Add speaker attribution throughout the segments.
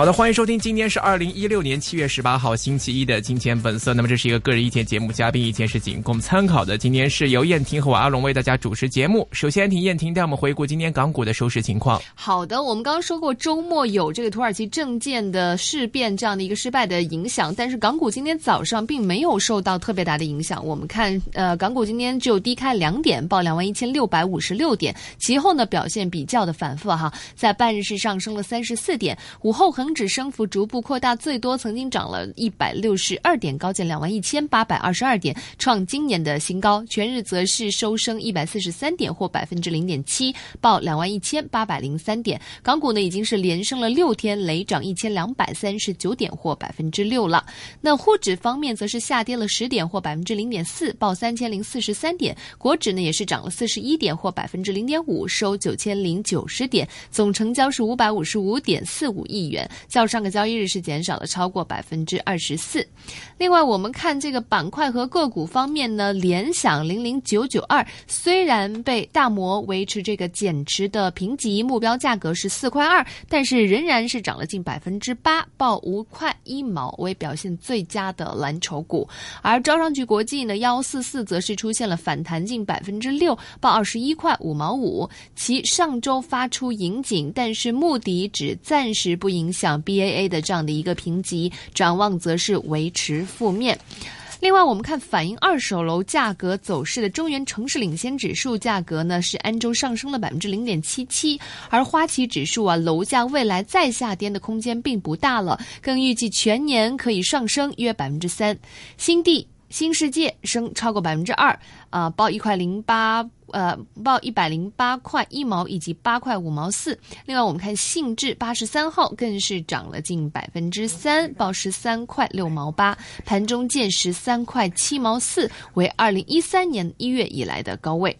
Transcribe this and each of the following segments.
Speaker 1: 好的，欢迎收听，今天是二零一六年七月十八号星期一的《金钱本色》。那么这是一个个人意见节目，嘉宾意见是仅供参考的。今天是由燕婷和我阿龙为大家主持节目。首先，请燕婷带我们回顾今天港股的收市情况。
Speaker 2: 好的，我们刚刚说过周末有这个土耳其证件的事变这样的一个失败的影响，但是港股今天早上并没有受到特别大的影响。我们看，呃，港股今天只有低开两点，报两万一千六百五十六点，其后呢表现比较的反复哈，在半日是上升了三十四点，午后很恒指升幅逐步扩大，最多曾经涨了一百六十二点，高见两万一千八百二十二点，创今年的新高。全日则是收升一百四十三点，或百分之零点七，报两万一千八百零三点。港股呢已经是连升了六天，累涨一千两百三十九点，或百分之六了。那沪指方面则是下跌了十点，或百分之零点四，报三千零四十三点。国指呢也是涨了四十一点，或百分之零点五，收九千零九十点。总成交是五百五十五点四五亿元，较上个交易日是减少了超过百分之二十四。另外，我们看这个板块和个股方面呢，联想零零九九二虽然被大摩维持这个减持的评级，目标价格是四块二，但是仍然是涨了近百分之八，报五块一毛，为表现最佳的蓝筹股。而招商局国际呢，幺四四则是出现了反弹近百分之六，报二十一块五毛五。其上周发出引警，但是目的只暂时不影响 BAA 的这样的一个评级，展望则是维持负面。另外，我们看反映二手楼价格走势的中原城市领先指数价格呢，是安州上升了百分之零点七七，而花旗指数啊，楼价未来再下跌的空间并不大了，更预计全年可以上升约百分之三。新地。新世界升超过百分之二，啊，报一块零八，呃，报一百零八块一毛以及八块五毛四。另外，我们看信智八十三号更是涨了近百分之三，报十三块六毛八，盘中见十三块七毛四，为二零一三年一月以来的高位。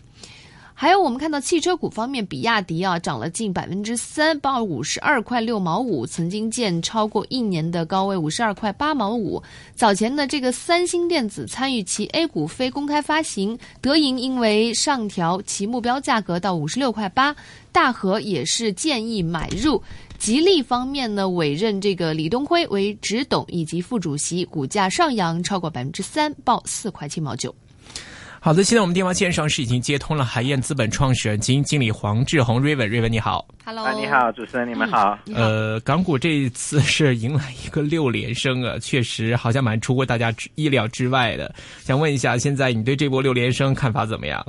Speaker 2: 还有，我们看到汽车股方面，比亚迪啊涨了近百分之三，报五十二块六毛五，曾经见超过一年的高位五十二块八毛五。早前呢，这个三星电子参与其 A 股非公开发行，德银因为上调其目标价格到五十六块八，大和也是建议买入。吉利方面呢，委任这个李东辉为执董以及副主席，股价上扬超过百分之三，报四块七毛九。
Speaker 1: 好的，现在我们电话线上是已经接通了海燕资本创始人、基金经理黄志宏瑞文，瑞文你好
Speaker 2: ，Hello，
Speaker 3: 啊，你好，主持人，你们好。
Speaker 1: 呃，港股这一次是迎来一个六连升啊，确实好像蛮出乎大家意料之外的。想问一下，现在你对这波六连升看法怎么样？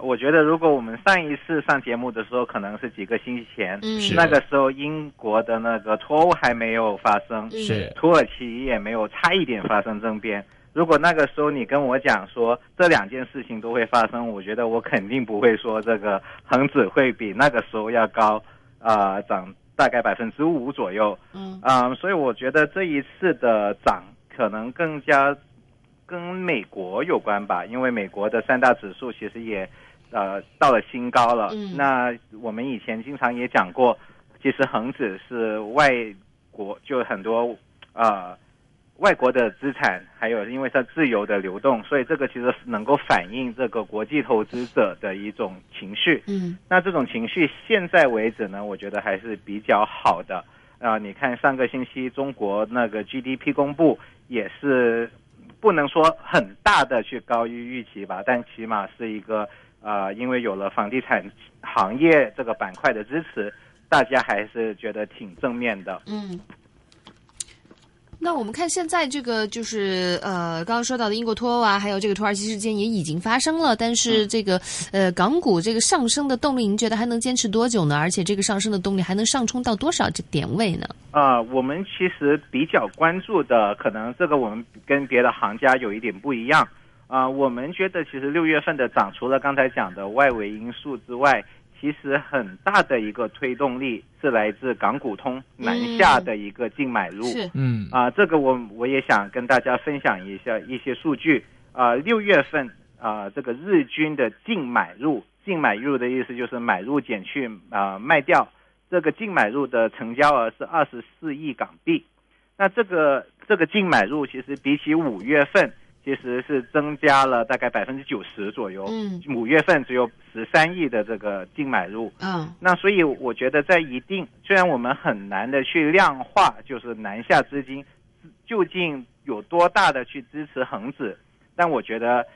Speaker 3: 我觉得，如果我们上一次上节目的时候，可能是几个星期前，
Speaker 2: 嗯
Speaker 3: 那个时候英国的那个脱欧还没有发生，
Speaker 1: 是
Speaker 3: 土耳其也没有差一点发生政变。如果那个时候你跟我讲说这两件事情都会发生，我觉得我肯定不会说这个恒指会比那个时候要高，啊、涨大概百分之五左右。
Speaker 2: 嗯
Speaker 3: 嗯，所以我觉得这一次的涨可能更加跟美国有关吧，因为美国的三大指数其实也呃到了新高了。
Speaker 2: 嗯
Speaker 3: 那我们以前经常也讲过，其实恒指是外国就很多呃外国的资产，还有因为它自由的流动，所以这个其实是能够反映这个国际投资者的一种情绪。
Speaker 2: 嗯
Speaker 3: 那这种情绪现在为止呢，我觉得还是比较好的。啊、你看上个星期中国那个 GDP 公布也是不能说很大的去高于预期吧，但起码是一个呃，因为有了房地产行业这个板块的支持，大家还是觉得挺正面的。
Speaker 2: 嗯。那我们看现在这个就是呃，刚刚说到的英国脱欧啊，还有这个土耳其事件也已经发生了，但是这个呃港股这个上升的动力，您觉得还能坚持多久呢？而且这个上升的动力还能上冲到多少这点位呢？
Speaker 3: 啊、我们其实比较关注的，可能这个我们跟别的行家有一点不一样啊、我们觉得其实六月份的涨，除了刚才讲的外围因素之外，其实很大的一个推动力是来自港股通南下的一个净买入。
Speaker 2: 是
Speaker 1: 嗯
Speaker 3: 啊、这个我我也想跟大家分享一下一些数据。啊、六月份啊、这个日均的净买入，净买入的意思就是买入减去啊、卖掉，这个净买入的成交额是二十四亿港币。那这个这个净买入其实比起五月份，其实是增加了大概百分之九十左右。
Speaker 2: 嗯
Speaker 3: 五月份只有十三亿的这个净买入。
Speaker 2: 嗯
Speaker 3: 那所以我觉得，在一定虽然我们很难的去量化，就是南下资金究竟有多大的去支持恒指，但我觉得，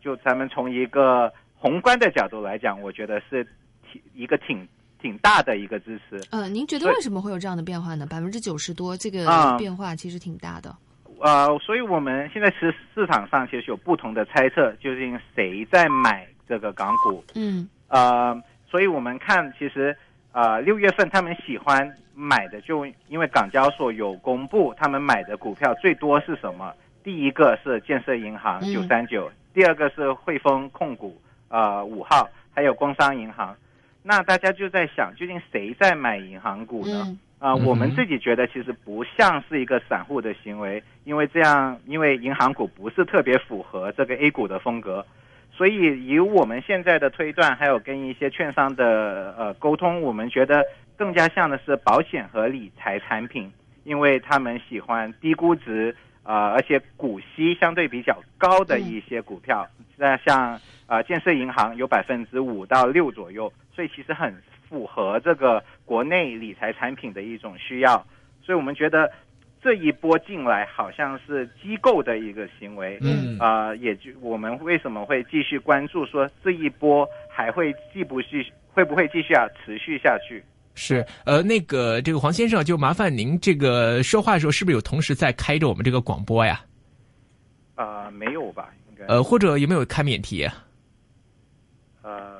Speaker 3: 就咱们从一个宏观的角度来讲，我觉得是挺一个挺挺大的一个支持。
Speaker 2: 呃，您觉得为什么会有这样的变化呢？百分之九十多，这个
Speaker 3: 啊
Speaker 2: 变化其实挺大的。
Speaker 3: 呃，所以我们现在其实市场上其实有不同的猜测，究竟谁在买这个港股？
Speaker 2: 嗯
Speaker 3: 呃，所以我们看，其实呃六月份他们喜欢买的，就因为港交所有公布他们买的股票最多是什么？第一个是建设银行
Speaker 2: 嗯
Speaker 3: 九三九，第二个是汇丰控股呃五号，还有工商银行。那大家就在想，究竟谁在买银行股呢？
Speaker 2: 嗯
Speaker 3: 啊、我们自己觉得其实不像是一个散户的行为，因为这样，因为银行股不是特别符合这个 A 股的风格，所以以我们现在的推断，还有跟一些券商的呃沟通，我们觉得更加像的是保险和理财产品，因为他们喜欢低估值。呃，而且股息相对比较高的一些股票，那、像呃建设银行有百分之五到六左右，所以其实很符合这个国内理财产品的一种需要，所以我们觉得这一波进来好像是机构的一个行为，
Speaker 1: 嗯
Speaker 3: 啊、也就我们为什么会继续关注说这一波还会继不继会不会继续啊持续下去？
Speaker 1: 是，呃，那个这个黄先生，就麻烦您这个说话的时候，是不是有同时在开着我们这个广播呀？
Speaker 3: 啊、没有吧？应该
Speaker 1: 呃，或者有没有开免提？
Speaker 3: 呃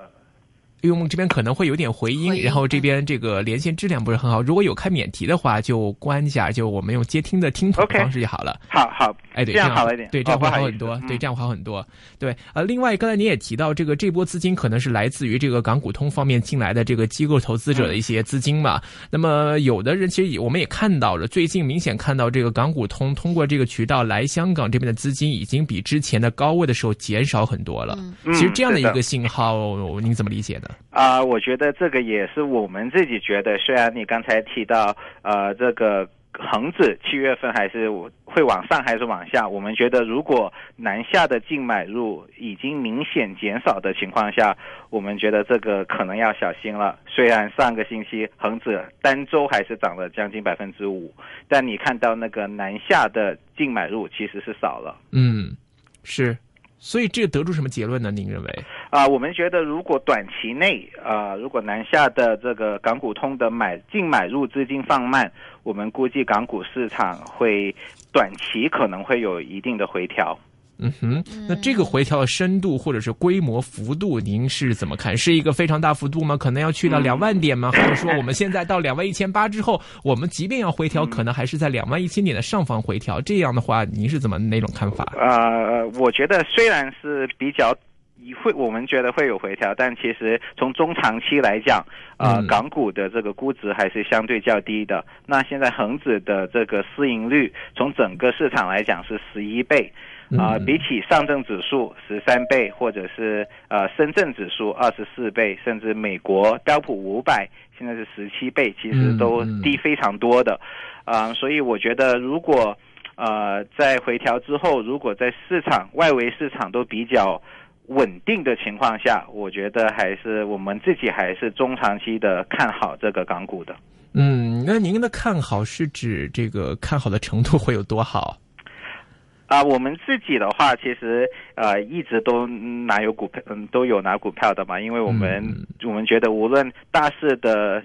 Speaker 1: 因为我们这边可能会有点回音，
Speaker 2: 回音
Speaker 1: 然后这边这个连线质量不是很好。如果有开免提的话，就关一下，就我们用接听的听筒方式就好了。
Speaker 3: 好好，
Speaker 1: 哎，对，
Speaker 3: 这样
Speaker 1: 样
Speaker 3: 好了一点，
Speaker 1: 对，这样会好很多，对，
Speaker 3: 嗯
Speaker 1: 这样会好很多。对，呃，另外刚才您也提到，这个这波资金可能是来自于这个港股通方面进来的这个机构投资者的一些资金嘛。那么有的人其实也我们也看到了，最近明显看到这个港股通通过这个渠道来香港这边的资金已经比之前的高位的时候减少很多了。
Speaker 2: 嗯
Speaker 3: 嗯
Speaker 1: 其实这样的一个信号，您怎么理解呢？
Speaker 3: 啊、我觉得这个也是我们自己觉得，虽然你刚才提到，呃，这个恒指七月份还是会往上还是往下，我们觉得如果南下的净买入已经明显减少的情况下，我们觉得这个可能要小心了。虽然上个星期恒指单周还是涨了将近百分之五，但你看到那个南下的净买入其实是少了。
Speaker 1: 嗯，是。所以这个得出什么结论呢？您认为？
Speaker 3: 啊、我们觉得如果短期内，啊，如果南下的这个港股通的买净买入资金放慢，我们估计港股市场会短期可能会有一定的回调。
Speaker 1: 嗯哼，那这个回调的深度或者是规模幅度，您是怎么看？是一个非常大幅度吗？可能要去到两万点吗？还是说我们现在到两万一千八之后，我们即便要回调，可能还是在两万一千点的上方回调？这样的话，您是怎么哪种看法？
Speaker 3: 呃，我觉得虽然是比较会，我们觉得会有回调，但其实从中长期来讲，呃，
Speaker 1: 嗯
Speaker 3: 港股的这个估值还是相对较低的。那现在恒指的这个市盈率，从整个市场来讲是十一倍。啊、
Speaker 1: 嗯
Speaker 3: 比起上证指数十三倍，或者是呃深圳指数二十四倍，甚至美国标普五百现在是十七倍，其实都低非常多的。啊、所以我觉得如果呃在回调之后，如果在市场外围市场都比较稳定的情况下，我觉得还是我们自己还是中长期的看好这个港股的。
Speaker 1: 嗯，那您的看好是指这个看好的程度会有多好？
Speaker 3: 啊、我们自己的话，其实呃一直都拿有股票，嗯，都有拿股票的嘛，因为我们、
Speaker 1: 嗯
Speaker 3: 我们觉得无论大势的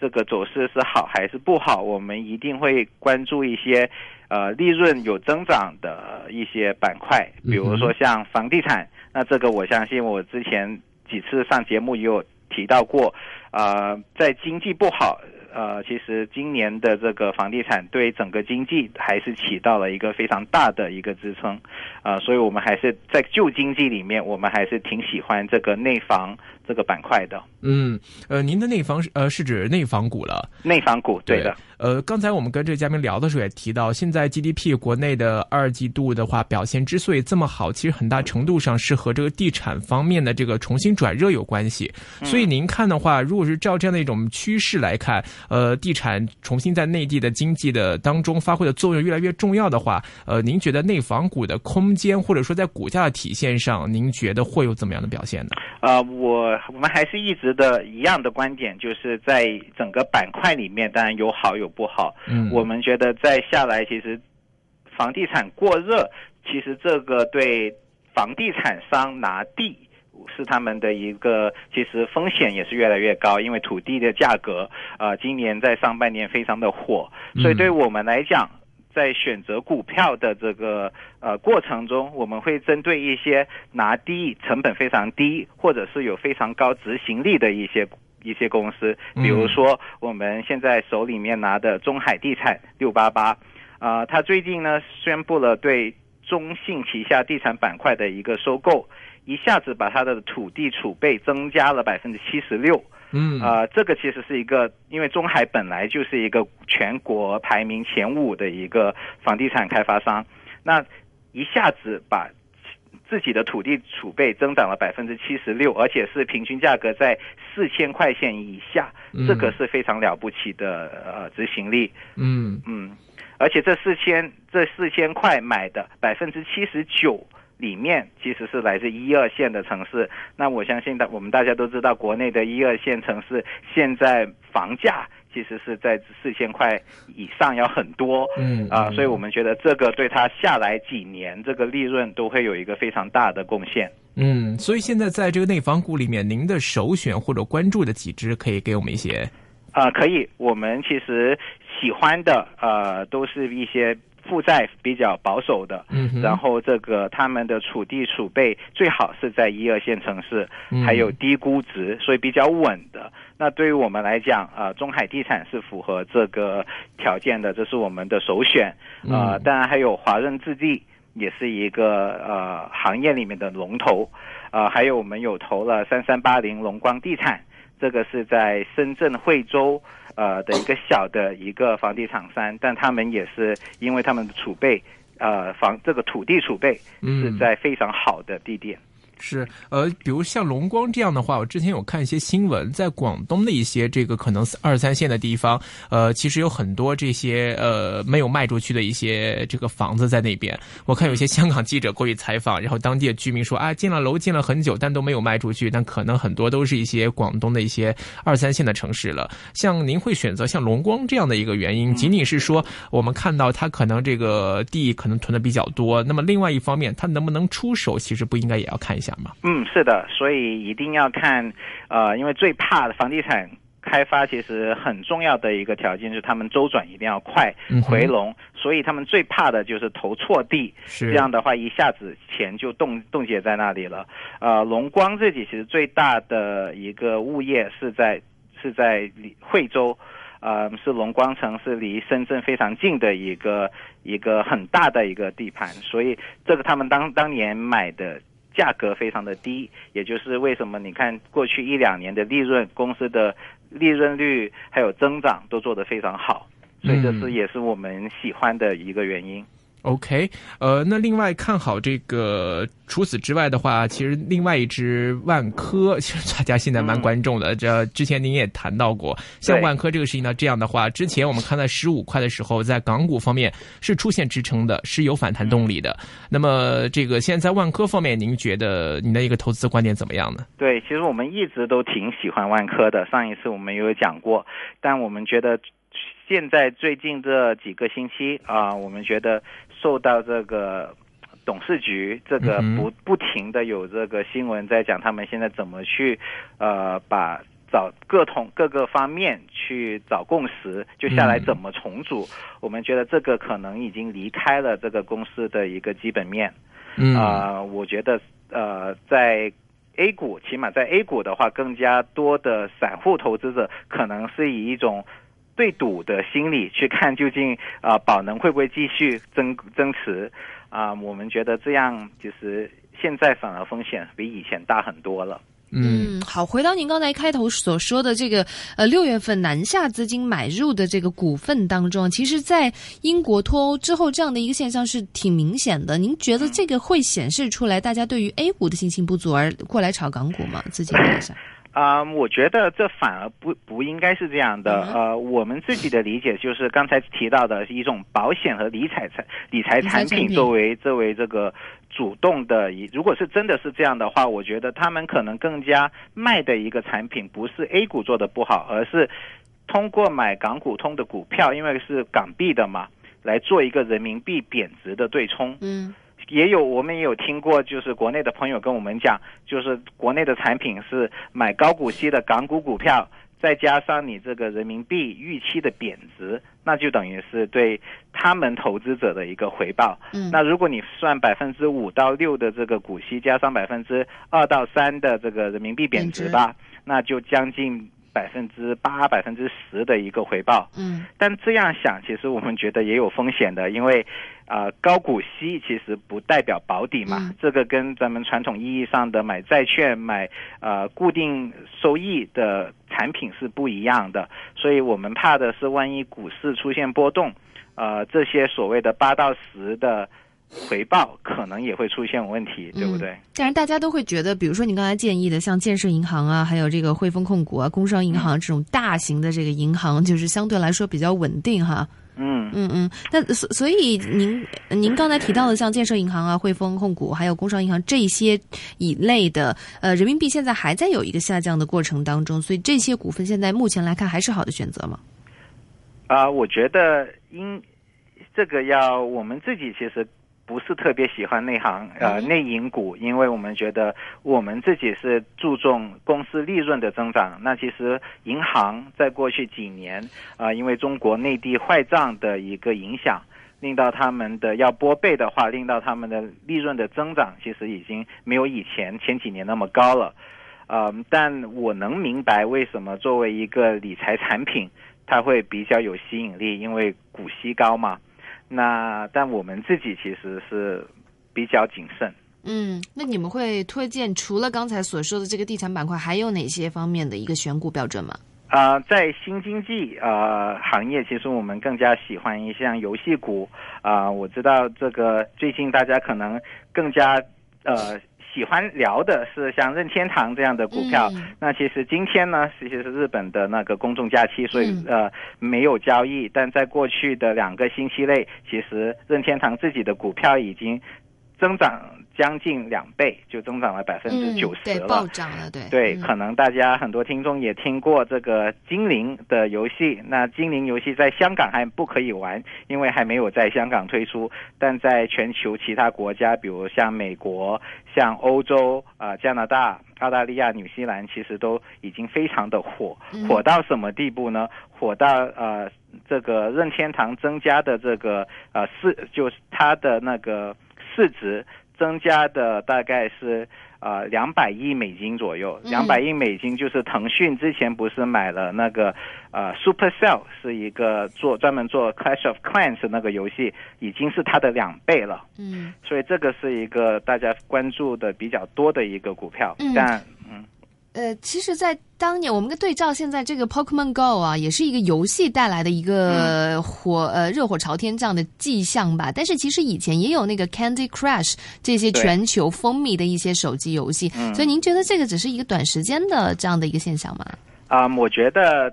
Speaker 3: 这个走势是好还是不好，我们一定会关注一些呃利润有增长的一些板块，比如说像房地产，那这个我相信我之前几次上节目也有提到过，呃，在经济不好。呃，其实今年的这个房地产对整个经济还是起到了一个非常大的一个支撑，啊、所以我们还是在旧经济里面，我们还是挺喜欢这个内房这个板块的。
Speaker 1: 嗯，呃，您的内房是呃是指内房股了？
Speaker 3: 内房股，对的，
Speaker 1: 呃，刚才我们跟这个嘉宾聊的时候也提到，现在 GDP 国内的二季度的话表现之所以这么好，其实很大程度上是和这个地产方面的这个重新转热有关系。所以您看的话，如果是照这样的一种趋势来看，呃，地产重新在内地的经济的当中发挥的作用越来越重要的话，呃，您觉得内房股的空间或者说在股价的体现上，您觉得会有怎么样的表现呢？
Speaker 3: 呃，我我们还是一直的一样的观点，就是在整个板块里面，当然有好有不好。
Speaker 1: 嗯，
Speaker 3: 我们觉得再下来，其实房地产过热，其实这个对房地产商拿地是他们的一个，其实风险也是越来越高，因为土地的价格啊，今年在上半年非常的火，所以对我们来讲。在选择股票的这个呃过程中，我们会针对一些拿低、成本非常低，或者是有非常高执行力的一些一些公司，比如说我们现在手里面拿的中海地产六八八，啊，它最近呢宣布了对中信旗下地产板块的一个收购，一下子把它的土地储备增加了百分之七十六。
Speaker 1: 嗯
Speaker 3: 啊，这个其实是一个，因为中海本来就是一个全国排名前五的一个房地产开发商，那一下子把自己的土地储备增长了百分之七十六，而且是平均价格在四千块钱以下，这个是非常了不起的呃执行力。
Speaker 1: 嗯
Speaker 3: 嗯，而且这四千这四千块买的百分之七十九。里面其实是来自一二线的城市，那我相信大我们大家都知道，国内的一二线城市现在房价其实是在四千块以上要很多，
Speaker 1: 嗯
Speaker 3: 啊，所以我们觉得这个对它下来几年这个利润都会有一个非常大的贡献。
Speaker 1: 嗯，所以现在在这个内房股里面，您的首选或者关注的几只可以给我们一些？
Speaker 3: 啊，可以，我们其实喜欢的呃都是一些。负债比较保守的，
Speaker 1: 嗯，
Speaker 3: 然后这个他们的土地储备最好是在一二线城市，还有低估值，所以比较稳的。那对于我们来讲，呃，中海地产是符合这个条件的，这是我们的首选。啊，当然还有华润置地也是一个呃行业里面的龙头。啊，还有我们有投了三三八零龙光地产，这个是在深圳惠州。呃的一个小的一个房地产商，但他们也是因为他们的储备，呃房这个土地储备是在非常好的地点。
Speaker 1: 是，呃，比如像龙光这样的话，我之前有看一些新闻，在广东的一些这个可能二三线的地方，呃，其实有很多这些呃没有卖出去的一些这个房子在那边。我看有些香港记者过去采访，然后当地的居民说啊，进了楼进了很久，但都没有卖出去。但可能很多都是一些广东的一些二三线的城市了。像您会选择像龙光这样的一个原因，仅仅是说我们看到它可能这个地可能囤的比较多，那么另外一方面，它能不能出手，其实不应该也要看一下。
Speaker 3: 嗯，是的，所以一定要看，呃，因为最怕的房地产开发其实很重要的一个条件就是他们周转一定要快，回笼，所以他们最怕的就是投错地，
Speaker 1: 这
Speaker 3: 样的话一下子钱就冻冻结在那里了。呃，龙光自己其实最大的一个物业是在是在惠州，呃，是龙光城，是离深圳非常近的一个一个很大的一个地盘，所以这个他们当当年买的。价格非常的低，也就是为什么你看过去一两年的利润，公司的利润率还有增长都做得非常好，所以这是也是我们喜欢的一个原因。
Speaker 1: OK，呃，那另外看好这个，除此之外的话，其实另外一只万科，其实大家现在蛮关注的。这之前您也谈到过，像万科这个事情呢，这样的话，之前我们看到十五块的时候，在港股方面是出现支撑的，是有反弹动力的。那么这个现在在万科方面，您觉得您的一个投资观点怎么样呢？
Speaker 3: 对，其实我们一直都挺喜欢万科的，上一次我们也有讲过，但我们觉得现在最近这几个星期啊，我们觉得。受到这个董事局这个不不停的有这个新闻在讲，他们现在怎么去呃把找各同各个方面去找共识，就下来怎么重组。我们觉得这个可能已经离开了这个公司的一个基本面。啊，我觉得呃在 A 股，起码在 A 股的话，更加多的散户投资者可能是以一种。对赌的心理去看究竟啊，宝能会不会继续增增持啊？我们觉得这样其实现在反而风险比以前大很多了。
Speaker 1: 嗯，
Speaker 2: 嗯，好，回到您刚才开头所说的这个，呃，六月份南下资金买入的这个股份当中，其实，在英国脱欧之后，这样的一个现象是挺明显的。您觉得这个会显示出来大家对于 A 股的信心不足而过来炒港股吗？资金一下，
Speaker 3: 啊、我觉得这反而不不应该是这样的。
Speaker 2: 嗯
Speaker 3: 呃，我们自己的理解就是刚才提到的一种保险和理财产理财产品
Speaker 2: 理财产品
Speaker 3: 作为作为这个主动的一，如果是真的是这样的话，我觉得他们可能更加卖的一个产品不是 A 股做的不好，而是通过买港股通的股票，因为是港币的嘛，来做一个人民币贬值的对冲。
Speaker 2: 嗯
Speaker 3: 也有我们也有听过，就是国内的朋友跟我们讲，就是国内的产品是买高股息的港股股票，再加上你这个人民币预期的贬值，那就等于是对他们投资者的一个回报。
Speaker 2: 嗯，
Speaker 3: 那如果你算百分之五到六的这个股息，加上百分之二到三的这个人民币贬值吧，那就将近百分之八、百分之十的一个回报。
Speaker 2: 嗯。
Speaker 3: 但这样想，其实我们觉得也有风险的，因为，呃，高股息其实不代表保底嘛，
Speaker 2: 嗯。
Speaker 3: 这个跟咱们传统意义上的买债券、买呃固定收益的产品是不一样的，所以我们怕的是万一股市出现波动，呃，这些所谓的八到十的回报可能也会出现问题，对不对？
Speaker 2: 嗯但是大家都会觉得，比如说你刚才建议的，像建设银行啊，还有这个汇丰控股啊、工商银行这种大型的这个银行，就是相对来说比较稳定哈。
Speaker 3: 嗯
Speaker 2: 嗯嗯，那所所以您您刚才提到的像建设银行啊、汇丰控股，还有工商银行这些一类的，呃，人民币现在还在有一个下降的过程当中，所以这些股份现在目前来看还是好的选择吗？
Speaker 3: 啊、我觉得应这个要我们自己其实不是特别喜欢内行呃
Speaker 2: 嗯
Speaker 3: 内银股，因为我们觉得我们自己是注重公司利润的增长。那其实银行在过去几年啊、因为中国内地坏账的一个影响。令到他们的要拨备的话，令到他们的利润的增长其实已经没有以前前几年那么高了，呃，但我能明白为什么作为一个理财产品，它会比较有吸引力，因为股息高嘛。那但我们自己其实是比较谨慎。
Speaker 2: 嗯，那你们会推荐除了刚才所说的这个地产板块，还有哪些方面的一个选股标准吗？
Speaker 3: 啊、在新经济呃行业，其实我们更加喜欢一项游戏股啊、我知道这个最近大家可能更加呃喜欢聊的是像任天堂这样的股票。
Speaker 2: 嗯
Speaker 3: 那其实今天呢，其实是日本的那个公众假期，所以、
Speaker 2: 嗯
Speaker 3: 呃没有交易。但在过去的两个星期内，其实任天堂自己的股票已经增长将近两倍，就增长了百分之九十
Speaker 2: 嗯对，
Speaker 3: 了。
Speaker 2: 暴涨了，对
Speaker 3: 对，
Speaker 2: 嗯
Speaker 3: 可能大家很多听众也听过这个精灵的游戏。那精灵游戏在香港还不可以玩，因为还没有在香港推出。但在全球其他国家，比如像美国、像欧洲、啊、加拿大、澳大利亚、纽西兰，其实都已经非常的火。
Speaker 2: 嗯
Speaker 3: 火到什么地步呢？火到呃，这个任天堂增加的这个呃市，就是它的那个市值增加的大概是呃两百亿美金左右。
Speaker 2: 嗯
Speaker 3: 两百亿美金就是腾讯之前不是买了那个呃 Supercell 是一个做专门做 Clash of Clans 那个游戏，已经是它的两倍了。
Speaker 2: 嗯
Speaker 3: 所以这个是一个大家关注的比较多的一个股票。
Speaker 2: 嗯
Speaker 3: 但嗯。
Speaker 2: 呃，其实，在当年我们跟对照现在这个 Pokemon Go 啊，也是一个游戏带来的一个火、呃热火朝天这样的迹象吧。但是其实以前也有那个 Candy Crush 这些全球风靡的一些手机游戏，
Speaker 3: 嗯
Speaker 2: 所以您觉得这个只是一个短时间的这样的一个现象吗？
Speaker 3: 啊、我觉得，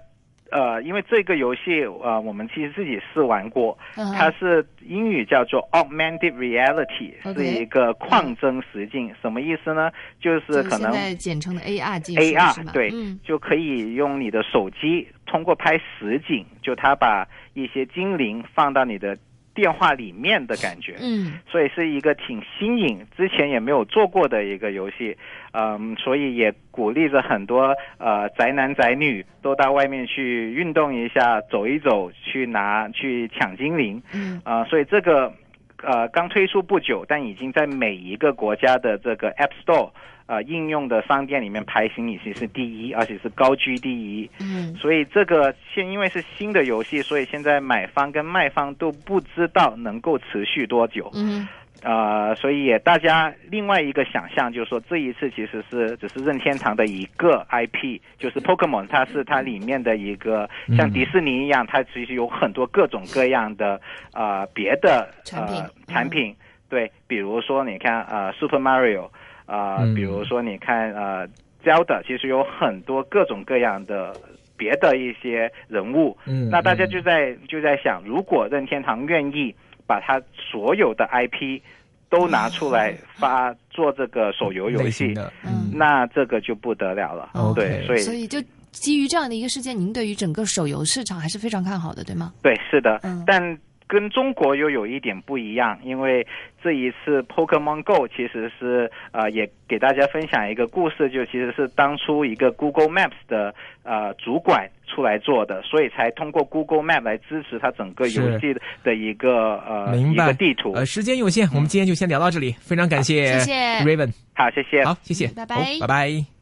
Speaker 3: 呃，因为这个游戏，呃，我们其实自己试玩过，
Speaker 2: 嗯
Speaker 3: 它是英语叫做 augmented reality，是一个矿增实境。什么意思呢？就是可能
Speaker 2: 在简称的 AR 技术
Speaker 3: AR？对，
Speaker 2: 嗯
Speaker 3: 就可以用你的手机通过拍实景，就它把一些精灵放到你的电话里面的感觉。
Speaker 2: 嗯。
Speaker 3: 所以是一个挺新颖，之前也没有做过的一个游戏，嗯，所以也鼓励着很多呃宅男宅女都到外面去运动一下，走一走，去拿去抢精灵，
Speaker 2: 嗯。
Speaker 3: 啊、所以这个呃刚推出不久，但已经在每一个国家的这个 App Store 呃应用的商店里面排行已经是第一，而且是高居第一。
Speaker 2: 嗯。
Speaker 3: 所以这个现因为是新的游戏，所以现在买方跟卖方都不知道能够持续多久。
Speaker 2: 嗯。
Speaker 3: 呃，所以大家另外一个想象就是说，这一次其实是只是任天堂的一个 IP，就是 Pokemon，它是它里面的一个像迪士尼一样，它其实有很多各种各样的呃别的
Speaker 2: 产品。
Speaker 3: 呃产品，对，比如说你看呃 Super Mario，呃，
Speaker 1: 嗯。
Speaker 3: 比如说你看呃 Zelda，其实有很多各种各样的别的一些人物，
Speaker 1: 嗯
Speaker 3: 那大家就在就在想，如果任天堂愿意把它所有的 IP 都拿出来发做这个手游游戏，
Speaker 2: 嗯
Speaker 3: 那这个就不得了了。对，所以
Speaker 2: 所以就基于这样的一个事件，您对于整个手游市场还是非常看好的，对吗？
Speaker 3: 对，是的，
Speaker 2: 嗯。
Speaker 3: 但跟中国又有一点不一样，因为这一次 Pokemon Go 其实是呃，也给大家分享一个故事，就其实是当初一个 Google Maps 的呃主管出来做的，所以才通过 Google Map 来支持它整个游戏的一个呃一
Speaker 1: 明白
Speaker 3: 个地图。
Speaker 1: 呃，时间有限，我们今天就先聊到这里，非常感谢
Speaker 2: 谢谢
Speaker 1: Raven，
Speaker 3: 好，谢谢。
Speaker 1: 好，谢谢，
Speaker 2: 拜拜
Speaker 1: 拜拜。